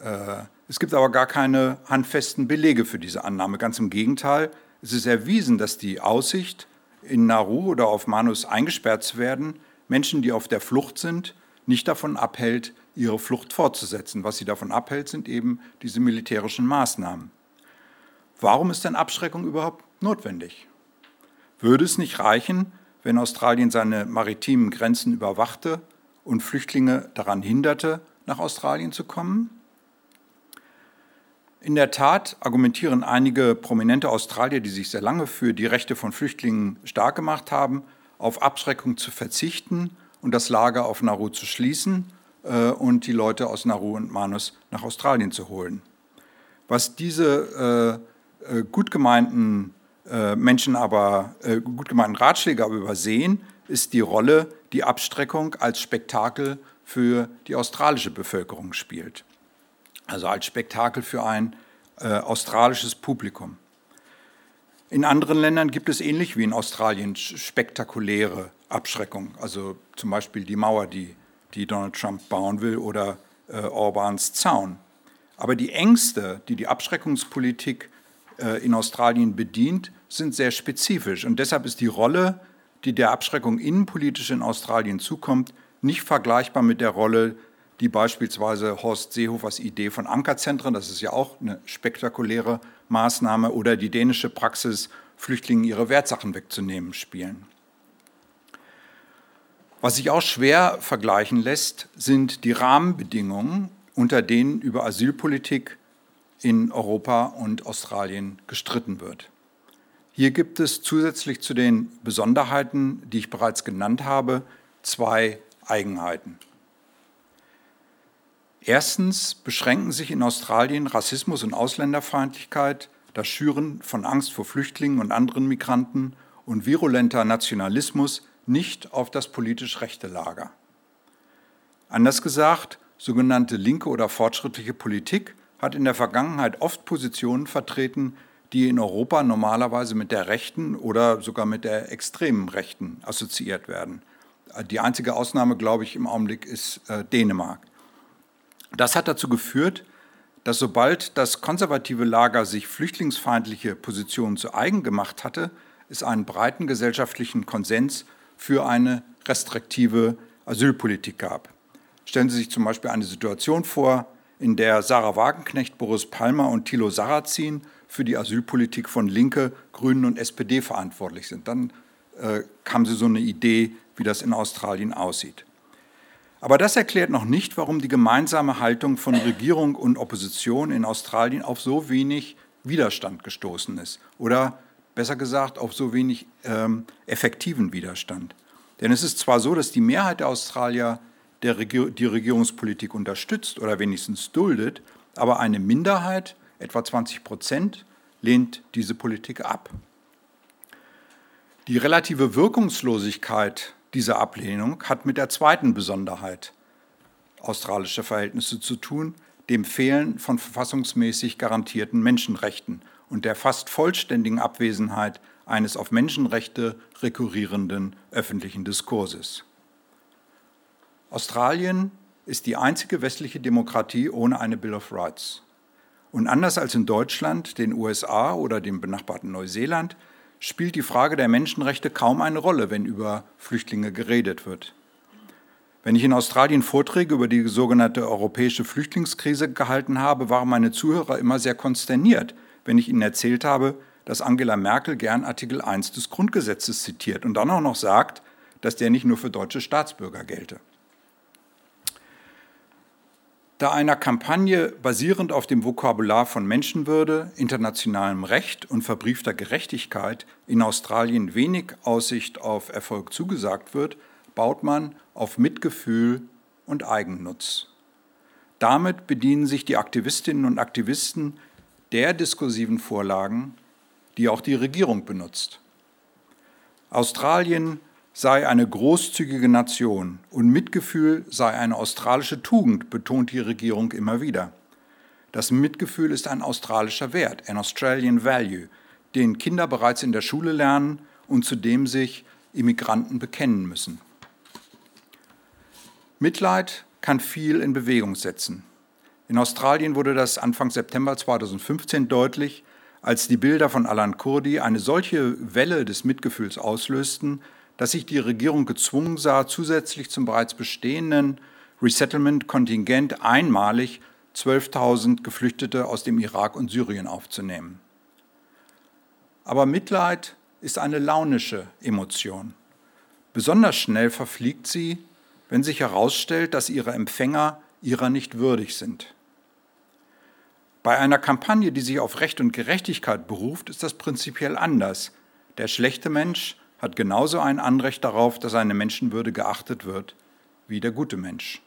Äh, es gibt aber gar keine handfesten Belege für diese Annahme. Ganz im Gegenteil, es ist erwiesen, dass die Aussicht, in Nauru oder auf Manus eingesperrt zu werden, Menschen, die auf der Flucht sind, nicht davon abhält, ihre Flucht fortzusetzen. Was sie davon abhält, sind eben diese militärischen Maßnahmen. Warum ist denn Abschreckung überhaupt notwendig? Würde es nicht reichen, wenn Australien seine maritimen Grenzen überwachte und Flüchtlinge daran hinderte, nach Australien zu kommen? In der Tat argumentieren einige prominente Australier, die sich sehr lange für die Rechte von Flüchtlingen stark gemacht haben, auf Abschreckung zu verzichten und das Lager auf Nauru zu schließen äh, und die Leute aus Nauru und Manus nach Australien zu holen. Was diese äh, äh gut gemeinten Menschen aber, äh, gut gemeinten Ratschläge aber übersehen, ist die Rolle, die Abstreckung als Spektakel für die australische Bevölkerung spielt. Also als Spektakel für ein äh, australisches Publikum. In anderen Ländern gibt es ähnlich wie in Australien spektakuläre Abschreckung, also zum Beispiel die Mauer, die, die Donald Trump bauen will, oder äh, Orbans Zaun. Aber die Ängste, die die Abschreckungspolitik äh, in Australien bedient, sind sehr spezifisch. Und deshalb ist die Rolle, die der Abschreckung innenpolitisch in Australien zukommt, nicht vergleichbar mit der Rolle, die beispielsweise Horst Seehofers Idee von Ankerzentren, das ist ja auch eine spektakuläre Maßnahme, oder die dänische Praxis, Flüchtlingen ihre Wertsachen wegzunehmen, spielen. Was sich auch schwer vergleichen lässt, sind die Rahmenbedingungen, unter denen über Asylpolitik in Europa und Australien gestritten wird. Hier gibt es zusätzlich zu den Besonderheiten, die ich bereits genannt habe, zwei Eigenheiten. Erstens beschränken sich in Australien Rassismus und Ausländerfeindlichkeit, das Schüren von Angst vor Flüchtlingen und anderen Migranten und virulenter Nationalismus nicht auf das politisch rechte Lager. Anders gesagt, sogenannte linke oder fortschrittliche Politik hat in der Vergangenheit oft Positionen vertreten, die in Europa normalerweise mit der rechten oder sogar mit der extremen Rechten assoziiert werden. Die einzige Ausnahme, glaube ich, im Augenblick ist äh, Dänemark. Das hat dazu geführt, dass sobald das konservative Lager sich flüchtlingsfeindliche Positionen zu eigen gemacht hatte, es einen breiten gesellschaftlichen Konsens für eine restriktive Asylpolitik gab. Stellen Sie sich zum Beispiel eine Situation vor, in der Sarah Wagenknecht, Boris Palmer und Thilo Sarrazin für die Asylpolitik von Linke, Grünen und SPD verantwortlich sind. Dann äh, kam sie so eine Idee, wie das in Australien aussieht. Aber das erklärt noch nicht, warum die gemeinsame Haltung von Regierung und Opposition in Australien auf so wenig Widerstand gestoßen ist oder besser gesagt auf so wenig ähm, effektiven Widerstand. Denn es ist zwar so, dass die Mehrheit der Australier der Regier die Regierungspolitik unterstützt oder wenigstens duldet, aber eine Minderheit, etwa 20 Prozent, lehnt diese Politik ab. Die relative Wirkungslosigkeit dieser Ablehnung hat mit der zweiten Besonderheit australischer Verhältnisse zu tun, dem Fehlen von verfassungsmäßig garantierten Menschenrechten und der fast vollständigen Abwesenheit eines auf Menschenrechte rekurrierenden öffentlichen Diskurses. Australien ist die einzige westliche Demokratie ohne eine Bill of Rights. Und anders als in Deutschland, den USA oder dem benachbarten Neuseeland spielt die Frage der Menschenrechte kaum eine Rolle, wenn über Flüchtlinge geredet wird. Wenn ich in Australien Vorträge über die sogenannte europäische Flüchtlingskrise gehalten habe, waren meine Zuhörer immer sehr konsterniert, wenn ich ihnen erzählt habe, dass Angela Merkel gern Artikel 1 des Grundgesetzes zitiert und dann auch noch sagt, dass der nicht nur für deutsche Staatsbürger gelte. Da einer Kampagne basierend auf dem Vokabular von Menschenwürde, internationalem Recht und verbriefter Gerechtigkeit in Australien wenig Aussicht auf Erfolg zugesagt wird, baut man auf Mitgefühl und Eigennutz. Damit bedienen sich die Aktivistinnen und Aktivisten der diskursiven Vorlagen, die auch die Regierung benutzt. Australien sei eine großzügige Nation und Mitgefühl sei eine australische Tugend, betont die Regierung immer wieder. Das Mitgefühl ist ein australischer Wert, ein Australian Value, den Kinder bereits in der Schule lernen und zu dem sich Immigranten bekennen müssen. Mitleid kann viel in Bewegung setzen. In Australien wurde das Anfang September 2015 deutlich, als die Bilder von Alan Kurdi eine solche Welle des Mitgefühls auslösten, dass sich die Regierung gezwungen sah, zusätzlich zum bereits bestehenden Resettlement-Kontingent einmalig 12.000 Geflüchtete aus dem Irak und Syrien aufzunehmen. Aber Mitleid ist eine launische Emotion. Besonders schnell verfliegt sie, wenn sich herausstellt, dass ihre Empfänger ihrer nicht würdig sind. Bei einer Kampagne, die sich auf Recht und Gerechtigkeit beruft, ist das prinzipiell anders. Der schlechte Mensch hat genauso ein Anrecht darauf, dass seine Menschenwürde geachtet wird, wie der gute Mensch.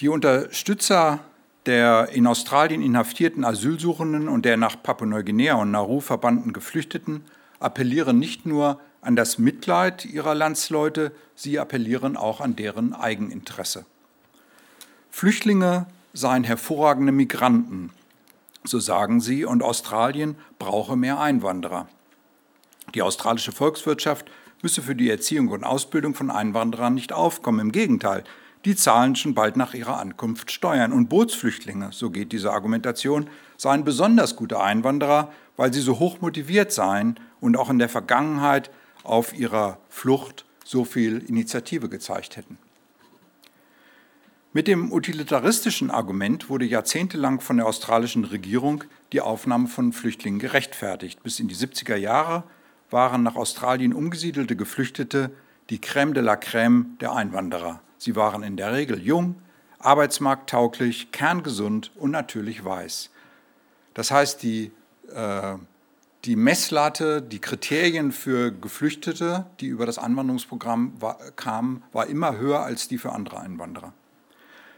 Die Unterstützer der in Australien inhaftierten Asylsuchenden und der nach Papua-Neuguinea und Nauru verbannten Geflüchteten appellieren nicht nur an das Mitleid ihrer Landsleute, sie appellieren auch an deren Eigeninteresse. Flüchtlinge seien hervorragende Migranten, so sagen sie, und Australien brauche mehr Einwanderer. Die australische Volkswirtschaft müsse für die Erziehung und Ausbildung von Einwanderern nicht aufkommen. Im Gegenteil, die zahlen schon bald nach ihrer Ankunft Steuern. Und Bootsflüchtlinge, so geht diese Argumentation, seien besonders gute Einwanderer, weil sie so hoch motiviert seien und auch in der Vergangenheit auf ihrer Flucht so viel Initiative gezeigt hätten. Mit dem utilitaristischen Argument wurde jahrzehntelang von der australischen Regierung die Aufnahme von Flüchtlingen gerechtfertigt. Bis in die 70er Jahre waren nach Australien umgesiedelte Geflüchtete die Crème de la Crème der Einwanderer. Sie waren in der Regel jung, arbeitsmarkttauglich, kerngesund und natürlich weiß. Das heißt, die, äh, die Messlatte, die Kriterien für Geflüchtete, die über das Anwanderungsprogramm war, kamen, war immer höher als die für andere Einwanderer.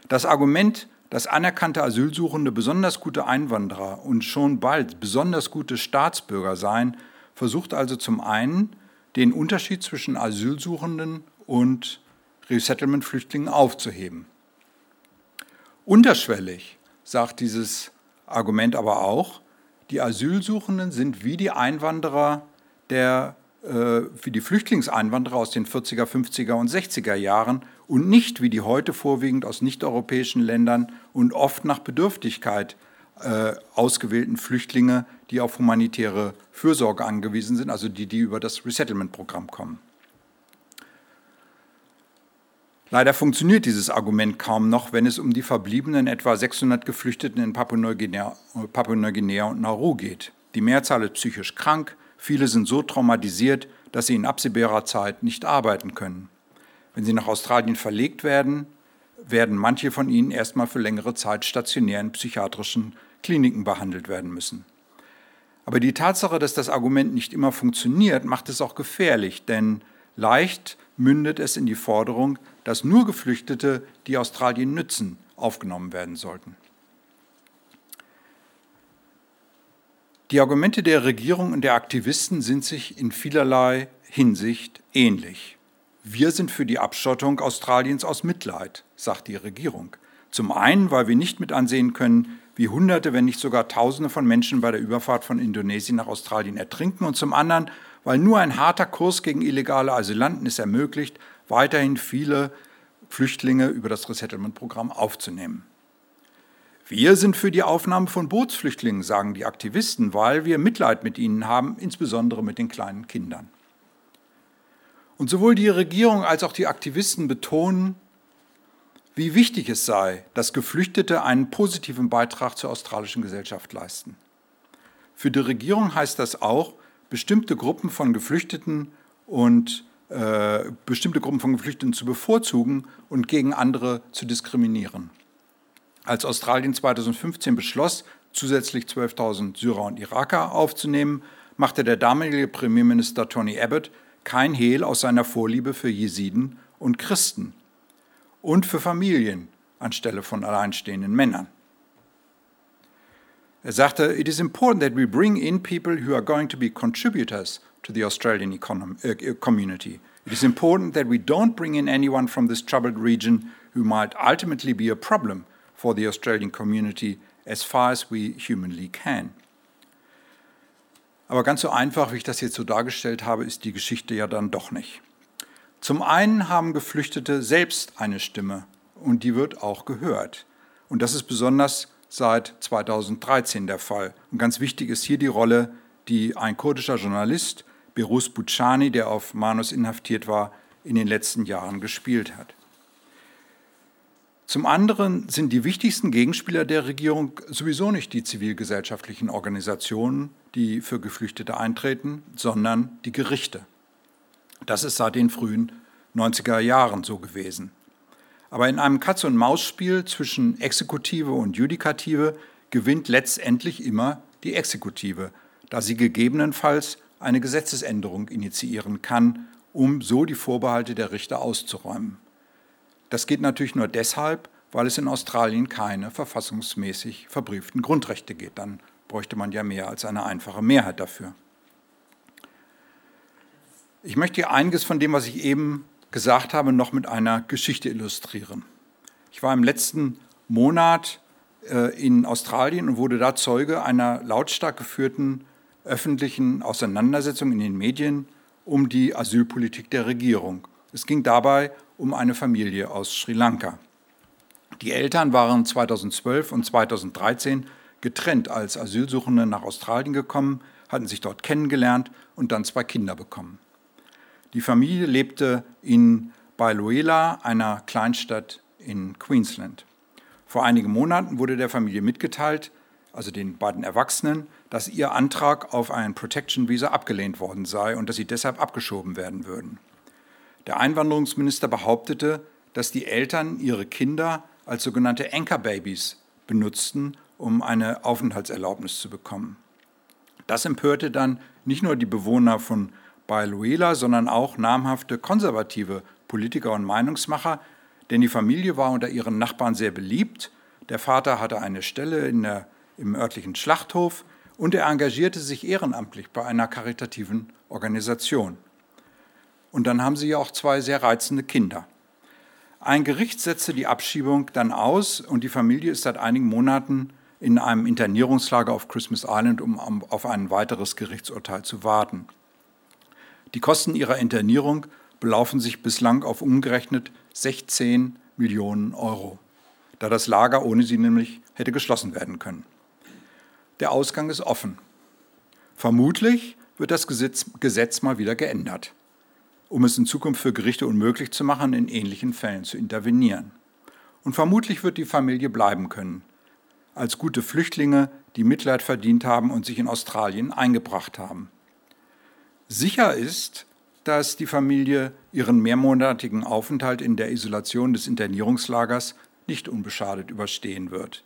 Das Argument, dass anerkannte Asylsuchende besonders gute Einwanderer und schon bald besonders gute Staatsbürger seien, versucht also zum einen den Unterschied zwischen Asylsuchenden und Resettlement-Flüchtlingen aufzuheben. Unterschwellig sagt dieses Argument aber auch, die Asylsuchenden sind wie die Einwanderer der, äh, wie die Flüchtlingseinwanderer aus den 40er, 50er und 60er Jahren und nicht wie die heute vorwiegend aus nicht-europäischen Ländern und oft nach Bedürftigkeit äh, ausgewählten Flüchtlinge, die auf humanitäre Fürsorge angewiesen sind, also die, die über das Resettlement-Programm kommen. Leider funktioniert dieses Argument kaum noch, wenn es um die verbliebenen etwa 600 Geflüchteten in Papua-Neuguinea Papua und Nauru geht. Die Mehrzahl ist psychisch krank, viele sind so traumatisiert, dass sie in absehbarer Zeit nicht arbeiten können. Wenn sie nach Australien verlegt werden, werden manche von ihnen erstmal für längere Zeit stationär in psychiatrischen Kliniken behandelt werden müssen. Aber die Tatsache, dass das Argument nicht immer funktioniert, macht es auch gefährlich, denn leicht mündet es in die Forderung, dass nur Geflüchtete, die Australien nützen, aufgenommen werden sollten. Die Argumente der Regierung und der Aktivisten sind sich in vielerlei Hinsicht ähnlich. Wir sind für die Abschottung Australiens aus Mitleid, sagt die Regierung. Zum einen, weil wir nicht mit ansehen können, wie Hunderte, wenn nicht sogar Tausende von Menschen bei der Überfahrt von Indonesien nach Australien ertrinken und zum anderen, weil nur ein harter Kurs gegen illegale Asylanten es ermöglicht, weiterhin viele Flüchtlinge über das Resettlement-Programm aufzunehmen. Wir sind für die Aufnahme von Bootsflüchtlingen, sagen die Aktivisten, weil wir Mitleid mit ihnen haben, insbesondere mit den kleinen Kindern. Und sowohl die Regierung als auch die Aktivisten betonen, wie wichtig es sei, dass Geflüchtete einen positiven Beitrag zur australischen Gesellschaft leisten. Für die Regierung heißt das auch, bestimmte Gruppen von Geflüchteten und äh, bestimmte Gruppen von Geflüchteten zu bevorzugen und gegen andere zu diskriminieren. Als Australien 2015 beschloss, zusätzlich 12.000 Syrer und Iraker aufzunehmen, machte der damalige Premierminister Tony Abbott kein Hehl aus seiner Vorliebe für Jesiden und Christen und für Familien anstelle von alleinstehenden Männern. Er sagte, it is important that we bring in people who are going to be contributors to the Australian uh, uh, community. It is important that we don't bring in anyone from this troubled region who might ultimately be a problem for the Australian community as far as we humanly can. Aber ganz so einfach, wie ich das jetzt so dargestellt habe, ist die Geschichte ja dann doch nicht. Zum einen haben Geflüchtete selbst eine Stimme und die wird auch gehört. Und das ist besonders seit 2013 der Fall. Und ganz wichtig ist hier die Rolle, die ein kurdischer Journalist, Berus Bucani, der auf Manus inhaftiert war, in den letzten Jahren gespielt hat. Zum anderen sind die wichtigsten Gegenspieler der Regierung sowieso nicht die zivilgesellschaftlichen Organisationen, die für Geflüchtete eintreten, sondern die Gerichte. Das ist seit den frühen 90er Jahren so gewesen. Aber in einem Katz-und-Maus-Spiel zwischen Exekutive und Judikative gewinnt letztendlich immer die Exekutive, da sie gegebenenfalls eine Gesetzesänderung initiieren kann, um so die Vorbehalte der Richter auszuräumen. Das geht natürlich nur deshalb, weil es in Australien keine verfassungsmäßig verbrieften Grundrechte gibt. Dann bräuchte man ja mehr als eine einfache Mehrheit dafür. Ich möchte hier einiges von dem, was ich eben gesagt habe, noch mit einer Geschichte illustrieren. Ich war im letzten Monat äh, in Australien und wurde da Zeuge einer lautstark geführten öffentlichen Auseinandersetzung in den Medien um die Asylpolitik der Regierung. Es ging dabei um eine Familie aus Sri Lanka. Die Eltern waren 2012 und 2013 getrennt als Asylsuchende nach Australien gekommen, hatten sich dort kennengelernt und dann zwei Kinder bekommen. Die Familie lebte in Bailuela, einer Kleinstadt in Queensland. Vor einigen Monaten wurde der Familie mitgeteilt, also den beiden Erwachsenen, dass ihr Antrag auf ein Protection Visa abgelehnt worden sei und dass sie deshalb abgeschoben werden würden. Der Einwanderungsminister behauptete, dass die Eltern ihre Kinder als sogenannte Anchor Babies benutzten, um eine Aufenthaltserlaubnis zu bekommen. Das empörte dann nicht nur die Bewohner von bei Luela, sondern auch namhafte konservative Politiker und Meinungsmacher, denn die Familie war unter ihren Nachbarn sehr beliebt. Der Vater hatte eine Stelle der, im örtlichen Schlachthof und er engagierte sich ehrenamtlich bei einer karitativen Organisation. Und dann haben sie ja auch zwei sehr reizende Kinder. Ein Gericht setzte die Abschiebung dann aus und die Familie ist seit einigen Monaten in einem Internierungslager auf Christmas Island, um auf ein weiteres Gerichtsurteil zu warten. Die Kosten ihrer Internierung belaufen sich bislang auf umgerechnet 16 Millionen Euro, da das Lager ohne sie nämlich hätte geschlossen werden können. Der Ausgang ist offen. Vermutlich wird das Gesetz, Gesetz mal wieder geändert um es in Zukunft für Gerichte unmöglich zu machen, in ähnlichen Fällen zu intervenieren. Und vermutlich wird die Familie bleiben können, als gute Flüchtlinge, die Mitleid verdient haben und sich in Australien eingebracht haben. Sicher ist, dass die Familie ihren mehrmonatigen Aufenthalt in der Isolation des Internierungslagers nicht unbeschadet überstehen wird.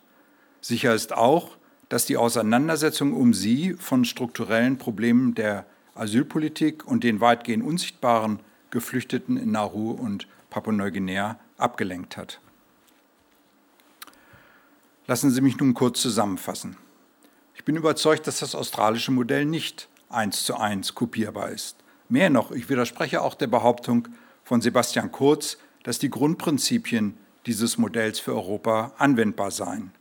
Sicher ist auch, dass die Auseinandersetzung um sie von strukturellen Problemen der Asylpolitik und den weitgehend unsichtbaren Geflüchteten in Nauru und Papua-Neuguinea abgelenkt hat. Lassen Sie mich nun kurz zusammenfassen. Ich bin überzeugt, dass das australische Modell nicht eins zu eins kopierbar ist. Mehr noch, ich widerspreche auch der Behauptung von Sebastian Kurz, dass die Grundprinzipien dieses Modells für Europa anwendbar seien.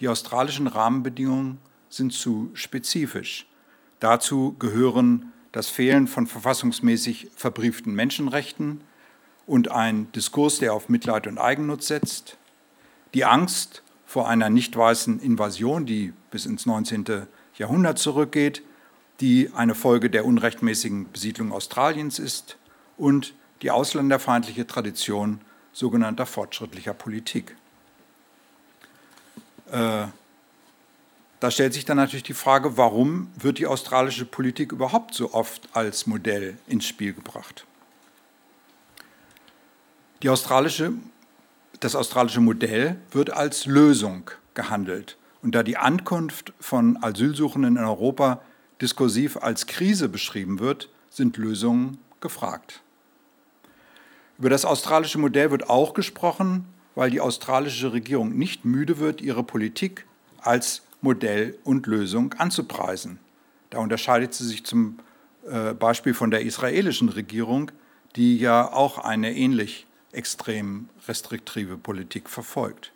Die australischen Rahmenbedingungen sind zu spezifisch. Dazu gehören das Fehlen von verfassungsmäßig verbrieften Menschenrechten und ein Diskurs, der auf Mitleid und Eigennutz setzt, die Angst vor einer nicht weißen Invasion, die bis ins 19. Jahrhundert zurückgeht, die eine Folge der unrechtmäßigen Besiedlung Australiens ist und die ausländerfeindliche Tradition sogenannter fortschrittlicher Politik. Äh, da stellt sich dann natürlich die Frage, warum wird die australische Politik überhaupt so oft als Modell ins Spiel gebracht? Die australische, das australische Modell wird als Lösung gehandelt. Und da die Ankunft von Asylsuchenden in Europa diskursiv als Krise beschrieben wird, sind Lösungen gefragt. Über das australische Modell wird auch gesprochen, weil die australische Regierung nicht müde wird, ihre Politik als Modell und Lösung anzupreisen. Da unterscheidet sie sich zum äh, Beispiel von der israelischen Regierung, die ja auch eine ähnlich extrem restriktive Politik verfolgt.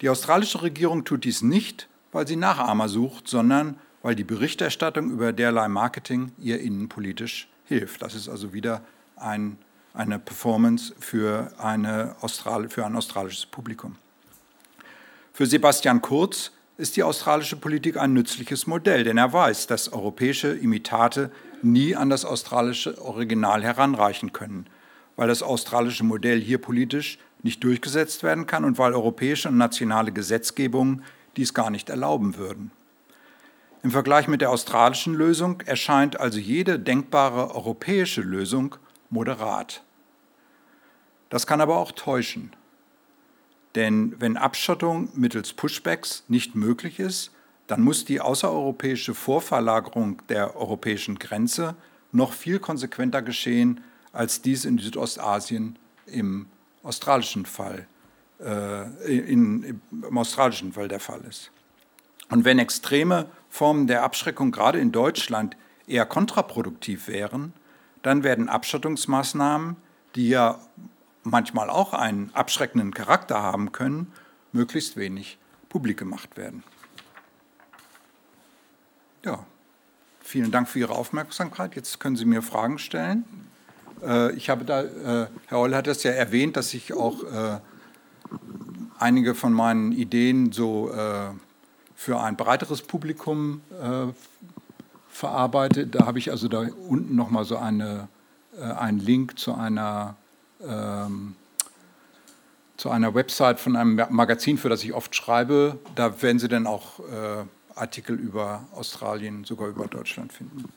Die australische Regierung tut dies nicht, weil sie Nachahmer sucht, sondern weil die Berichterstattung über derlei Marketing ihr innenpolitisch hilft. Das ist also wieder ein, eine Performance für, eine Austral für ein australisches Publikum. Für Sebastian Kurz ist die australische Politik ein nützliches Modell, denn er weiß, dass europäische Imitate nie an das australische Original heranreichen können, weil das australische Modell hier politisch nicht durchgesetzt werden kann und weil europäische und nationale Gesetzgebungen dies gar nicht erlauben würden. Im Vergleich mit der australischen Lösung erscheint also jede denkbare europäische Lösung moderat. Das kann aber auch täuschen. Denn wenn Abschottung mittels Pushbacks nicht möglich ist, dann muss die außereuropäische Vorverlagerung der europäischen Grenze noch viel konsequenter geschehen, als dies in Südostasien im australischen Fall, äh, in, im australischen Fall der Fall ist. Und wenn extreme Formen der Abschreckung gerade in Deutschland eher kontraproduktiv wären, dann werden Abschottungsmaßnahmen, die ja manchmal auch einen abschreckenden Charakter haben können, möglichst wenig publik gemacht werden. Ja, vielen Dank für Ihre Aufmerksamkeit. Jetzt können Sie mir Fragen stellen. Äh, ich habe da, äh, Herr Oll hat das ja erwähnt, dass ich auch äh, einige von meinen Ideen so für ein breiteres Publikum verarbeite. Da habe ich also da unten nochmal so eine, einen Link zu einer ähm, zu einer Website von einem Magazin, für das ich oft schreibe. Da werden Sie dann auch äh, Artikel über Australien, sogar über Deutschland finden.